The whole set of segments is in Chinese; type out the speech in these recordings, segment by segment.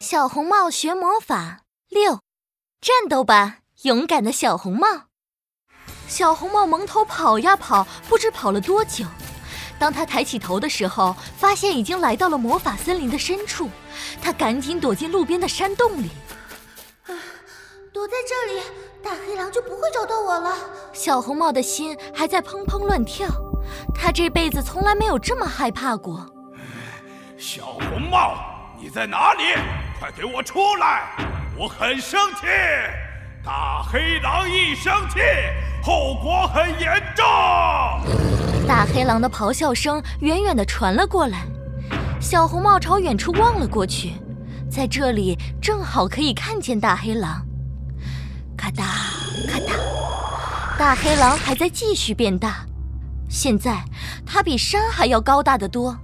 小红帽学魔法六，战斗吧，勇敢的小红帽！小红帽蒙头跑呀跑，不知跑了多久。当他抬起头的时候，发现已经来到了魔法森林的深处。他赶紧躲进路边的山洞里。躲在这里，大黑狼就不会找到我了。小红帽的心还在砰砰乱跳。他这辈子从来没有这么害怕过。小红帽，你在哪里？快给我出来！我很生气。大黑狼一生气，后果很严重。大黑狼的咆哮声远远地传了过来。小红帽朝远处望了过去，在这里正好可以看见大黑狼。咔哒咔哒，大黑狼还在继续变大。现在它比山还要高大得多，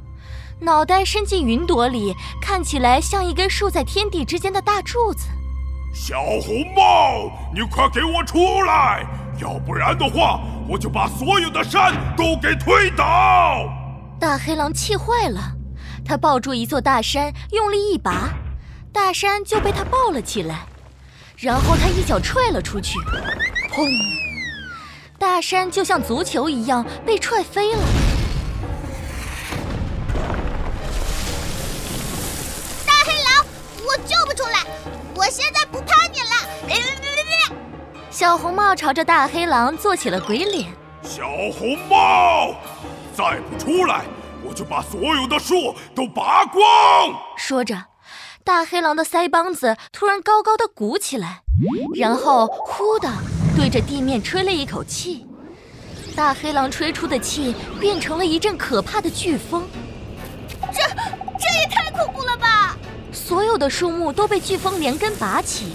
脑袋伸进云朵里，看起来像一根竖在天地之间的大柱子。小红帽，你快给我出来，要不然的话，我就把所有的山都给推倒！大黑狼气坏了，他抱住一座大山，用力一拔，大山就被他抱了起来，然后他一脚踹了出去，砰！大山就像足球一样被踹飞了。我救不出来，我现在不怕你了。小红帽朝着大黑狼做起了鬼脸。小红帽，再不出来，我就把所有的树都拔光！说着，大黑狼的腮帮子突然高高的鼓起来，然后呼的。对着地面吹了一口气，大黑狼吹出的气变成了一阵可怕的飓风。有的树木都被飓风连根拔起，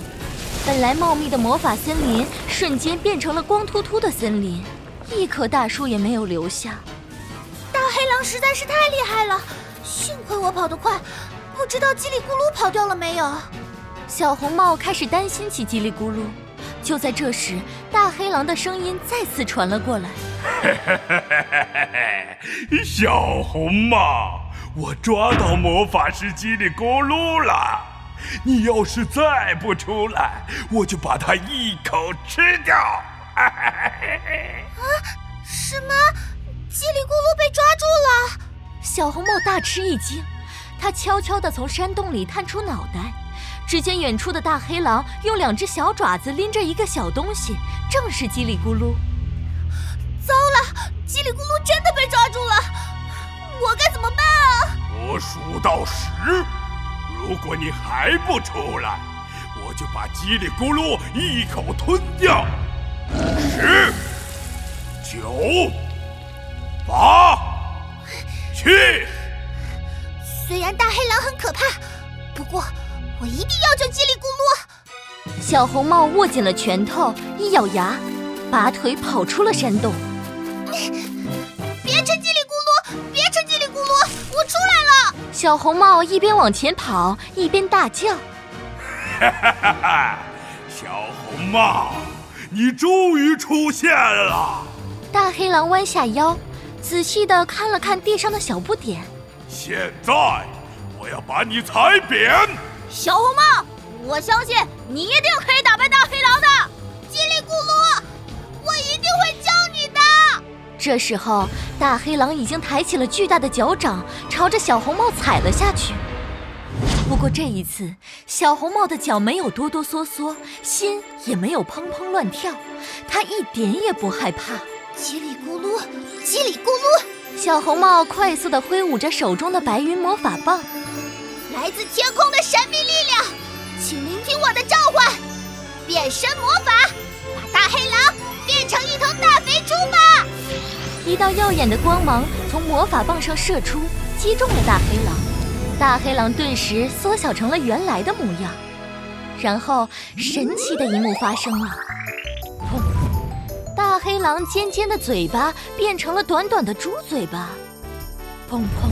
本来茂密的魔法森林瞬间变成了光秃秃的森林，一棵大树也没有留下。大黑狼实在是太厉害了，幸亏我跑得快，不知道叽里咕噜跑掉了没有。小红帽开始担心起叽里咕噜。就在这时，大黑狼的声音再次传了过来：“ 小红帽，我抓到魔法师叽里咕噜了！你要是再不出来，我就把它一口吃掉！”啊，什么？叽里咕噜被抓住了？小红帽大吃一惊，他悄悄地从山洞里探出脑袋。只见远处的大黑狼用两只小爪子拎着一个小东西，正是叽里咕噜。糟了，叽里咕噜真的被抓住了，我该怎么办啊？我数到十，如果你还不出来，我就把叽里咕噜一口吞掉。十、九、八、七。虽然大黑狼很可怕，不过。我一定要救叽里咕噜！小红帽握紧了拳头，一咬牙，拔腿跑出了山洞。小红帽一边往前跑，一边大叫：“哈哈哈哈！小红帽，你终于出现了！”大黑狼弯下腰，仔细的看了看地上的小不点。现在，我要把你踩扁！小红帽，我相信你一定可以打败大黑狼的。这时候，大黑狼已经抬起了巨大的脚掌，朝着小红帽踩了下去。不过这一次，小红帽的脚没有哆哆嗦嗦，心也没有砰砰乱跳，他一点也不害怕。叽里咕噜，叽里咕噜，小红帽快速地挥舞着手中的白云魔法棒。来自天空的神秘力量，请聆听我的召唤，变身魔法，把大黑狼变成一头大肥猪！一道耀眼的光芒从魔法棒上射出，击中了大黑狼，大黑狼顿时缩小成了原来的模样。然后，神奇的一幕发生了，砰！大黑狼尖尖的嘴巴变成了短短的猪嘴巴，砰砰。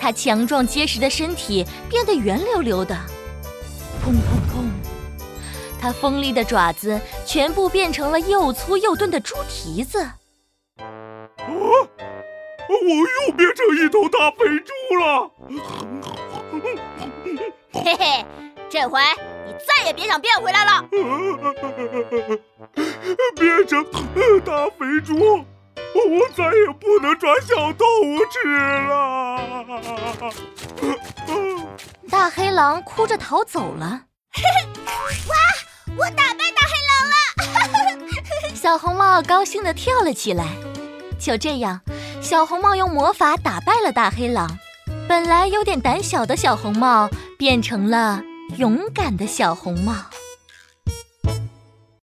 它强壮结实的身体变得圆溜溜的，砰砰砰！它锋利的爪子全部变成了又粗又钝的猪蹄子。啊！我又变成一头大肥猪了！嘿嘿，这回你再也别想变回来了。变成大肥猪，我再也不能抓小动物吃了。大黑狼哭着逃走了。哇！我打败大黑狼了！小红帽高兴地跳了起来。就这样，小红帽用魔法打败了大黑狼。本来有点胆小的小红帽，变成了勇敢的小红帽。